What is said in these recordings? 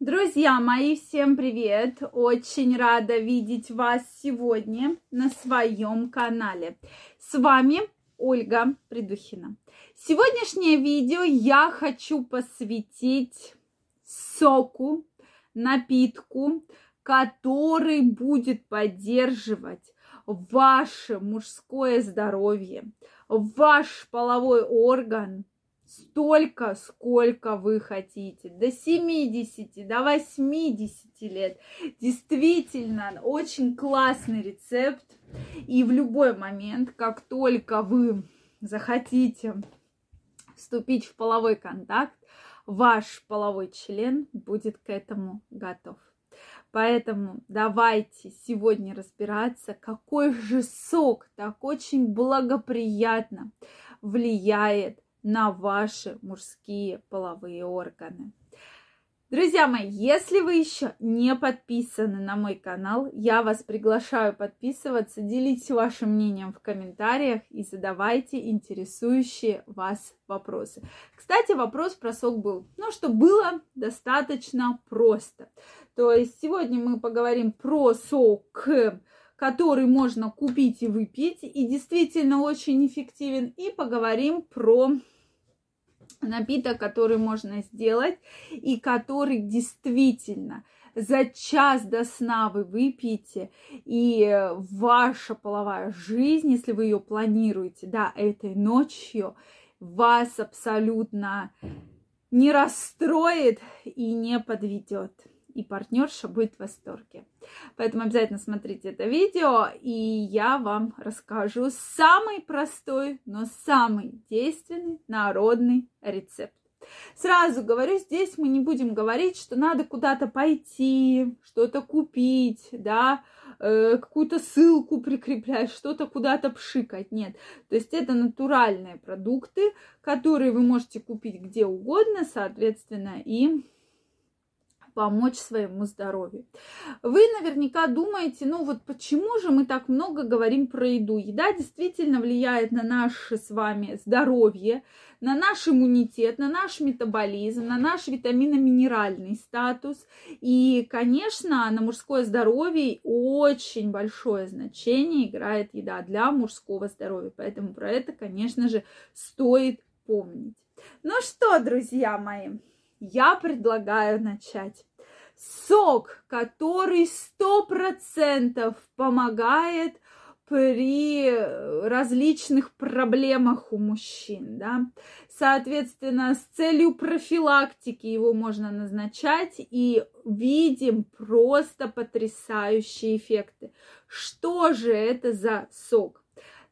Друзья мои, всем привет! Очень рада видеть вас сегодня на своем канале. С вами Ольга Придухина. Сегодняшнее видео я хочу посвятить соку, напитку, который будет поддерживать ваше мужское здоровье, ваш половой орган, столько, сколько вы хотите, до 70, до 80 лет. Действительно, очень классный рецепт. И в любой момент, как только вы захотите вступить в половой контакт, ваш половой член будет к этому готов. Поэтому давайте сегодня разбираться, какой же сок так очень благоприятно влияет на ваши мужские половые органы. Друзья мои, если вы еще не подписаны на мой канал, я вас приглашаю подписываться, делитесь вашим мнением в комментариях и задавайте интересующие вас вопросы. Кстати, вопрос про сок был, ну, что было достаточно просто. То есть сегодня мы поговорим про сок который можно купить и выпить, и действительно очень эффективен. И поговорим про напиток, который можно сделать, и который действительно за час до сна вы выпьете, и ваша половая жизнь, если вы ее планируете, да, этой ночью, вас абсолютно не расстроит и не подведет и партнерша будет в восторге. Поэтому обязательно смотрите это видео, и я вам расскажу самый простой, но самый действенный народный рецепт. Сразу говорю, здесь мы не будем говорить, что надо куда-то пойти, что-то купить, да, э, какую-то ссылку прикреплять, что-то куда-то пшикать. Нет. То есть это натуральные продукты, которые вы можете купить где угодно, соответственно, и помочь своему здоровью. Вы наверняка думаете, ну вот почему же мы так много говорим про еду? Еда действительно влияет на наше с вами здоровье, на наш иммунитет, на наш метаболизм, на наш витаминно-минеральный статус. И, конечно, на мужское здоровье очень большое значение играет еда для мужского здоровья. Поэтому про это, конечно же, стоит помнить. Ну что, друзья мои, я предлагаю начать сок, который сто процентов помогает при различных проблемах у мужчин, да. Соответственно, с целью профилактики его можно назначать и видим просто потрясающие эффекты. Что же это за сок?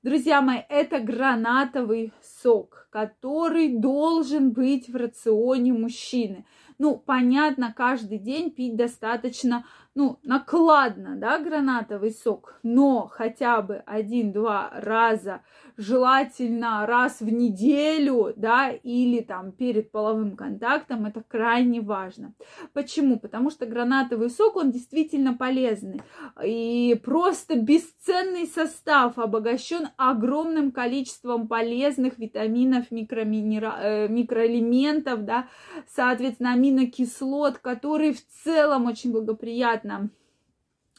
Друзья мои, это гранатовый сок, который должен быть в рационе мужчины. Ну, понятно, каждый день пить достаточно, ну, накладно, да, гранатовый сок, но хотя бы один-два раза, желательно раз в неделю, да, или там перед половым контактом, это крайне важно. Почему? Потому что гранатовый сок, он действительно полезный, и просто бесценный состав обогащен огромным количеством полезных витаминов, микроминера... э, микроэлементов, да, соответственно, аминокислот, которые в целом очень благоприятно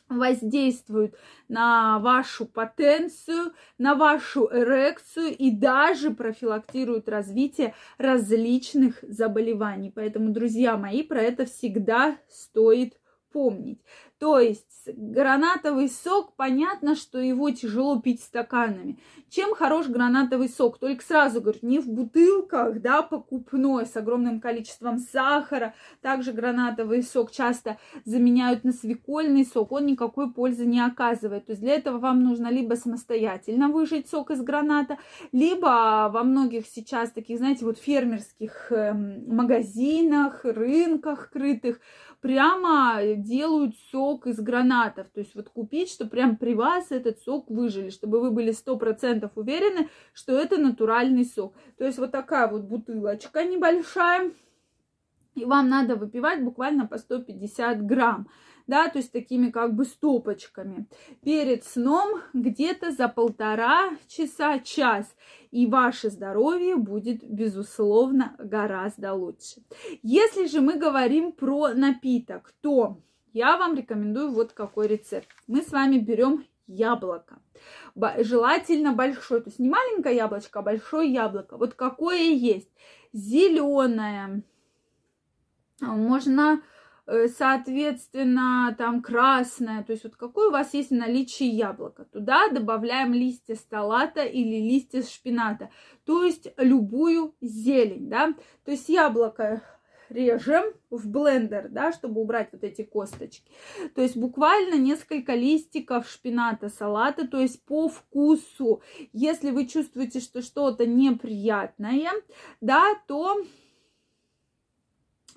воздействуют на вашу потенцию, на вашу эрекцию и даже профилактируют развитие различных заболеваний. Поэтому, друзья мои, про это всегда стоит помнить. То есть гранатовый сок, понятно, что его тяжело пить стаканами. Чем хорош гранатовый сок? Только сразу говорю, не в бутылках, да, покупной, с огромным количеством сахара. Также гранатовый сок часто заменяют на свекольный сок, он никакой пользы не оказывает. То есть для этого вам нужно либо самостоятельно выжать сок из граната, либо во многих сейчас таких, знаете, вот фермерских эм, магазинах, рынках крытых, прямо делают сок из гранатов. То есть вот купить, что прям при вас этот сок выжили, чтобы вы были сто процентов уверены, что это натуральный сок. То есть вот такая вот бутылочка небольшая. И вам надо выпивать буквально по 150 грамм да, то есть такими как бы стопочками. Перед сном где-то за полтора часа, час. И ваше здоровье будет, безусловно, гораздо лучше. Если же мы говорим про напиток, то я вам рекомендую вот какой рецепт. Мы с вами берем яблоко. Желательно большое, то есть не маленькое яблочко, а большое яблоко. Вот какое есть. Зеленое. Можно Э, соответственно, там красное, то есть вот какое у вас есть наличие яблока. Туда добавляем листья салата или листья шпината, то есть любую зелень, да. То есть яблоко режем в блендер, да, чтобы убрать вот эти косточки. То есть буквально несколько листиков шпината, салата, то есть по вкусу. Если вы чувствуете, что что-то неприятное, да, то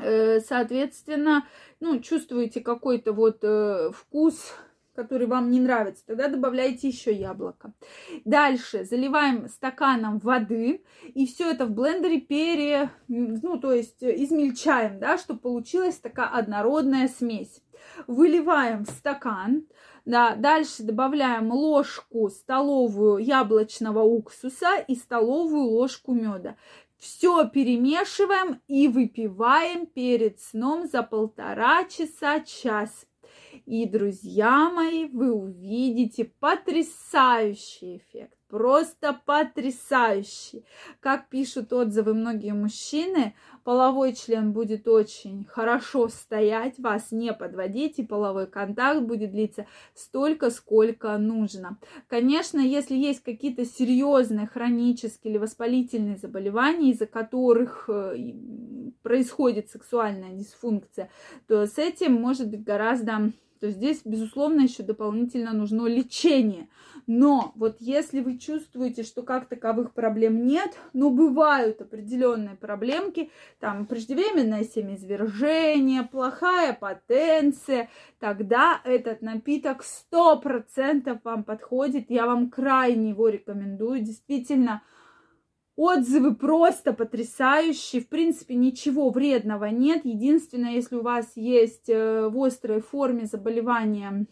Э, соответственно, ну, чувствуете какой-то вот э, вкус, который вам не нравится, тогда добавляйте еще яблоко. Дальше заливаем стаканом воды и все это в блендере пере, ну, то есть измельчаем, да, чтобы получилась такая однородная смесь. Выливаем в стакан, да, дальше добавляем ложку столовую яблочного уксуса и столовую ложку меда. Все перемешиваем и выпиваем перед сном за полтора часа, час. И, друзья мои, вы увидите потрясающий эффект. Просто потрясающий. Как пишут отзывы многие мужчины, половой член будет очень хорошо стоять, вас не подводить, и половой контакт будет длиться столько, сколько нужно. Конечно, если есть какие-то серьезные хронические или воспалительные заболевания, из-за которых э, происходит сексуальная дисфункция, то с этим может быть гораздо то здесь, безусловно, еще дополнительно нужно лечение. Но вот если вы чувствуете, что как таковых проблем нет, но бывают определенные проблемки, там преждевременное семяизвержение, плохая потенция, тогда этот напиток 100% вам подходит. Я вам крайне его рекомендую. Действительно, Отзывы просто потрясающие. В принципе, ничего вредного нет. Единственное, если у вас есть э, в острой форме заболевания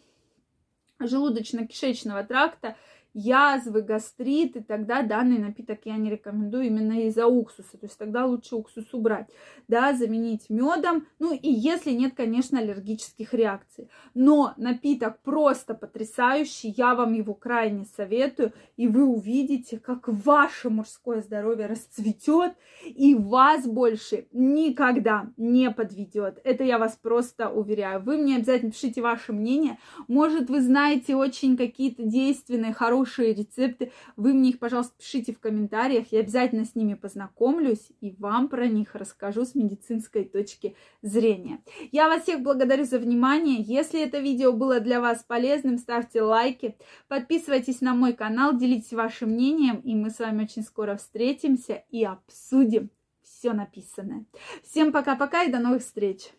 желудочно-кишечного тракта, язвы, гастриты, тогда данный напиток я не рекомендую именно из-за уксуса. То есть тогда лучше уксус убрать, да, заменить медом. Ну и если нет, конечно, аллергических реакций. Но напиток просто потрясающий, я вам его крайне советую. И вы увидите, как ваше мужское здоровье расцветет и вас больше никогда не подведет. Это я вас просто уверяю. Вы мне обязательно пишите ваше мнение. Может, вы знаете очень какие-то действенные, хорошие хорошие рецепты, вы мне их, пожалуйста, пишите в комментариях, я обязательно с ними познакомлюсь и вам про них расскажу с медицинской точки зрения. Я вас всех благодарю за внимание. Если это видео было для вас полезным, ставьте лайки, подписывайтесь на мой канал, делитесь вашим мнением, и мы с вами очень скоро встретимся и обсудим все написанное. Всем пока-пока и до новых встреч!